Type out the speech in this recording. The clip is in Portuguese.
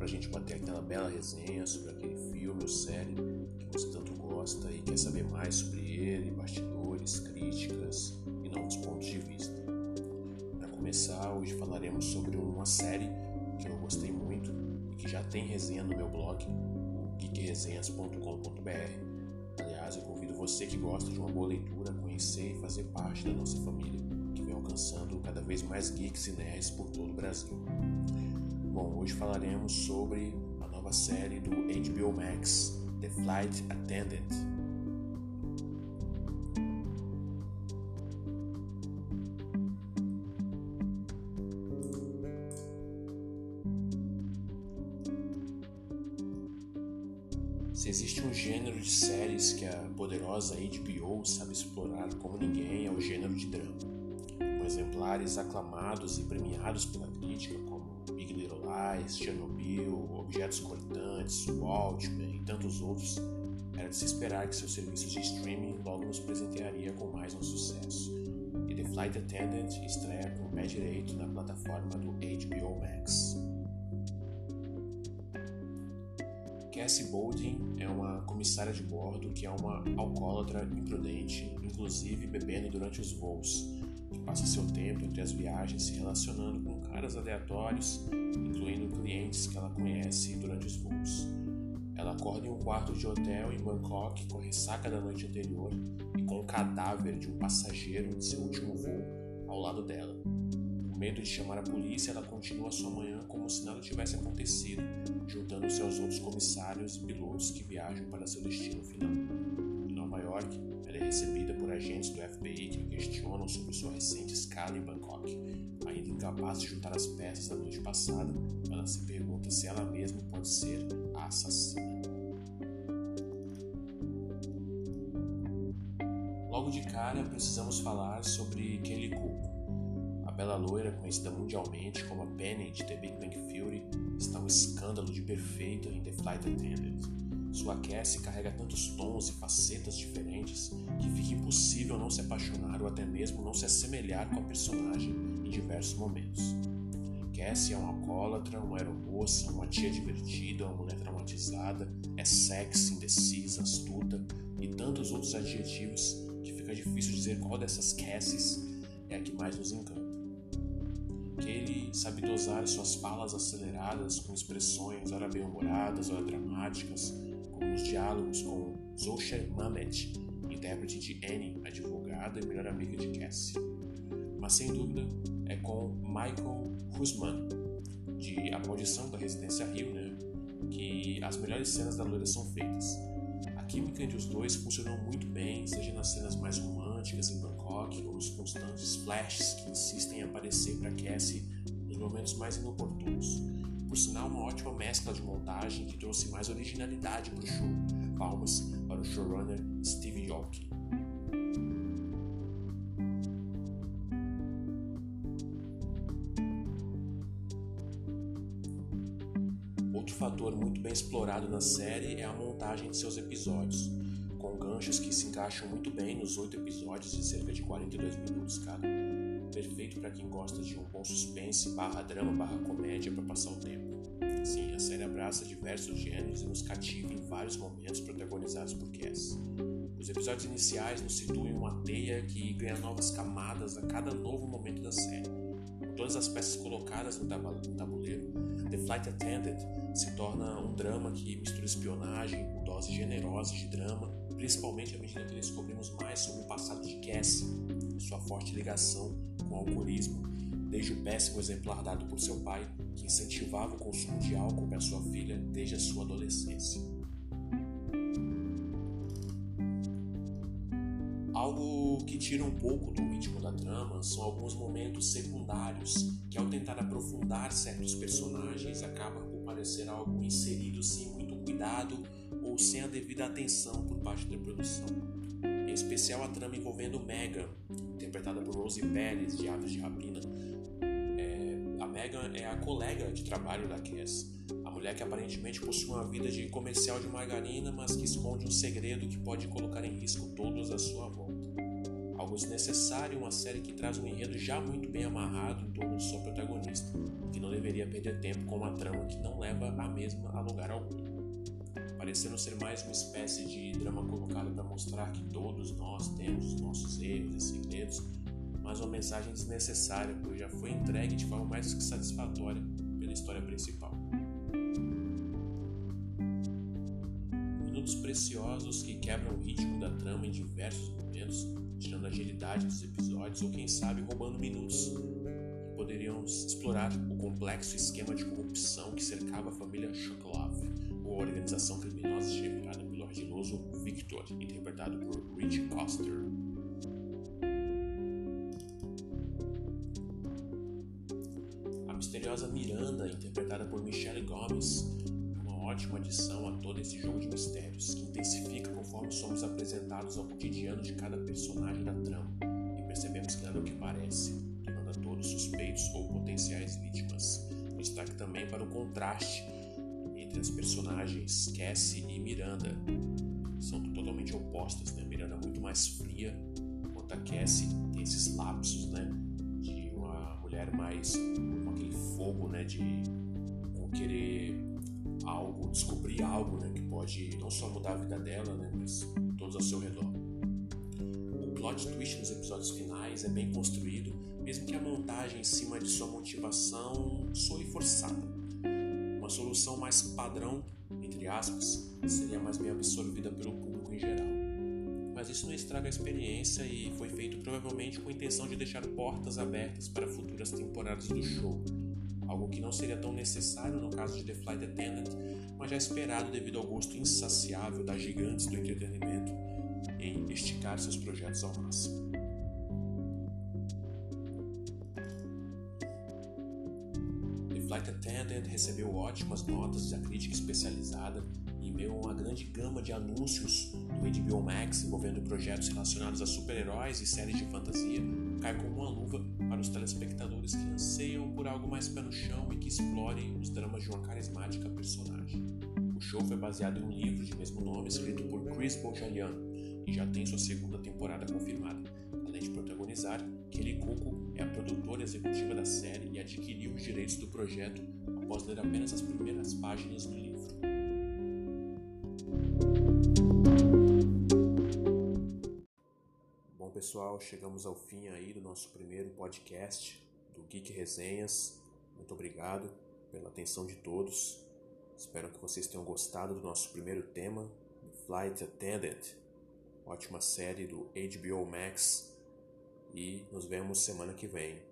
pra gente bater aquela bela resenha sobre aquele filme ou série que você tanto gosta e quer saber mais sobre ele, bastidores, críticas e novos pontos de vista. Para começar, hoje falaremos sobre uma série que eu gostei muito e que já tem resenha no meu blog, geekresenhas.com.br. Aliás, eu convido você que gosta de uma boa leitura a conhecer e fazer parte da nossa família, que vem alcançando cada vez mais geeks e nerds por todo o Brasil. Bom, hoje falaremos sobre a nova série do HBO Max, The Flight Attendant. Se existe um gênero de séries que a poderosa HBO sabe explorar como ninguém, é o gênero de drama. Com exemplares aclamados e premiados pela crítica, como Big Chernobyl, Objetos Cortantes, Watchmen e tantos outros, era de se esperar que seus serviços de streaming logo nos presentearia com mais um sucesso. E The Flight Attendant estreia com o pé direito na plataforma do HBO Max. Cassie Bowden é uma comissária de bordo que é uma alcoólatra imprudente, inclusive bebendo durante os voos, passa seu tempo entre as viagens se relacionando com caras aleatórios, incluindo clientes que ela conhece durante os voos. Ela acorda em um quarto de hotel em Bangkok com a ressaca da noite anterior e com o cadáver de um passageiro de seu último voo ao lado dela. Com medo de chamar a polícia, ela continua sua manhã como se nada tivesse acontecido, juntando-se aos outros comissários e pilotos que viajam para seu destino final. Em Nova York, ela é recebida por agentes do FBI que questionam sobre sua recente escala em Bangkok. Ainda incapaz de juntar as peças da noite passada, ela se pergunta se ela mesma pode ser a assassina. Logo de cara, precisamos falar sobre Kelly Cuoco. A bela loira, conhecida mundialmente como a Penny de The Big Bang Theory, está um escândalo de perfeita em The Flight Attendant. Sua Cassie carrega tantos tons e facetas diferentes que impossível não se apaixonar ou até mesmo não se assemelhar com a personagem em diversos momentos. Cassie é uma alcoólatra, uma aeromoça, uma tia divertida, uma mulher traumatizada, é sexy, indecisa, astuta e tantos outros adjetivos que fica difícil dizer qual dessas Cassies é a que mais nos encanta. Kaylee sabe dosar suas falas aceleradas com expressões ora bem-humoradas, ora dramáticas, como nos diálogos com Zoe Mamet, intérprete de Annie, advogada e melhor amiga de Cassie. Mas sem dúvida é com Michael Hussman, de A Maldição da Residência Rio, né, que as melhores cenas da loira são feitas. A química entre os dois funcionou muito bem, seja nas cenas mais românticas em Bangkok ou nos constantes flashes que insistem em aparecer para Cassie nos momentos mais inoportunos. Por sinal, uma ótima mescla de montagem que trouxe mais originalidade para o show. Palmas para o showrunner Steve York. Outro fator muito bem explorado na série é a montagem de seus episódios, com ganchos que se encaixam muito bem nos oito episódios de cerca de 42 minutos cada. Perfeito para quem gosta de um bom suspense, barra drama, barra comédia para passar o tempo. Sim, a série abraça diversos gêneros e nos cativa em vários momentos protagonizados por Cass. Os episódios iniciais nos situam em uma teia que ganha novas camadas a cada novo momento da série. Com todas as peças colocadas no tabuleiro, The Flight Attendant se torna um drama que mistura espionagem com doses generosas de drama, principalmente à medida que descobrimos mais sobre o passado de Cassie e sua forte ligação com o alcoolismo, desde o péssimo exemplar dado por seu pai, que incentivava o consumo de álcool para sua filha desde a sua adolescência. Algo que tira um pouco do ritmo da trama são alguns momentos secundários que, ao tentar aprofundar certos personagens, acaba por parecer algo inserido sem muito cuidado ou sem a devida atenção por parte da produção. Em especial a trama envolvendo Megan, interpretada por Rosie Pérez, de Aves de Rapina. Megan é a colega de trabalho da Cass, a mulher que aparentemente possui uma vida de comercial de margarina, mas que esconde um segredo que pode colocar em risco todos à sua volta. algo desnecessário uma série que traz um enredo já muito bem amarrado em torno de sua protagonista, que não deveria perder tempo com uma trama que não leva a mesma a lugar algum. Parecendo ser mais uma espécie de drama colocado para mostrar que todos nós temos os nossos erros e segredos, mas uma mensagem desnecessária, pois já foi entregue de forma mais que satisfatória pela história principal. Minutos preciosos que quebram o ritmo da trama em diversos momentos, tirando a agilidade dos episódios ou quem sabe roubando minutos que poderiam explorar o complexo esquema de corrupção que cercava a família Chocolov, ou a organização criminosa chefiada pelo ardiloso Victor, interpretado por Rich Coster. Misteriosa Miranda, interpretada por Michelle Gomes, uma ótima adição a todo esse jogo de mistérios, que intensifica conforme somos apresentados ao cotidiano de cada personagem da trama e percebemos que nada é o que parece, tornando a todos suspeitos ou potenciais vítimas. Destaque também para o contraste entre as personagens Cassie e Miranda. São totalmente opostas, né? Miranda é muito mais fria, enquanto a Cassie tem esses lapsos, né? De uma mulher mais fogo, né? De querer algo, descobrir algo, né? Que pode não só mudar a vida dela, né? Mas todos ao seu redor. O plot twist nos episódios finais é bem construído, mesmo que a montagem em cima de sua motivação soe forçada uma solução mais padrão, entre aspas, seria mais bem absorvida pelo público em geral. Mas isso não estraga a experiência e foi feito provavelmente com a intenção de deixar portas abertas para futuras temporadas do show, algo que não seria tão necessário no caso de The Flight Attendant, mas já esperado devido ao gosto insaciável das gigantes do entretenimento em esticar seus projetos ao máximo. Flight Attendant recebeu ótimas notas da crítica especializada e meio a uma grande gama de anúncios do HBO Max envolvendo projetos relacionados a super-heróis e séries de fantasia, cai como uma luva para os telespectadores por algo mais pé no chão e que explore os dramas de uma carismática personagem. O show foi baseado em um livro de mesmo nome escrito por Chris Bojayan e já tem sua segunda temporada confirmada, além de protagonizar Kelly Cuoco é a produtora executiva da série e adquiriu os direitos do projeto após ler apenas as primeiras páginas do livro. Bom, pessoal, chegamos ao fim aí do nosso primeiro podcast do Geek Resenhas. Muito obrigado pela atenção de todos. Espero que vocês tenham gostado do nosso primeiro tema, Flight Attendant, ótima série do HBO Max e nos vemos semana que vem.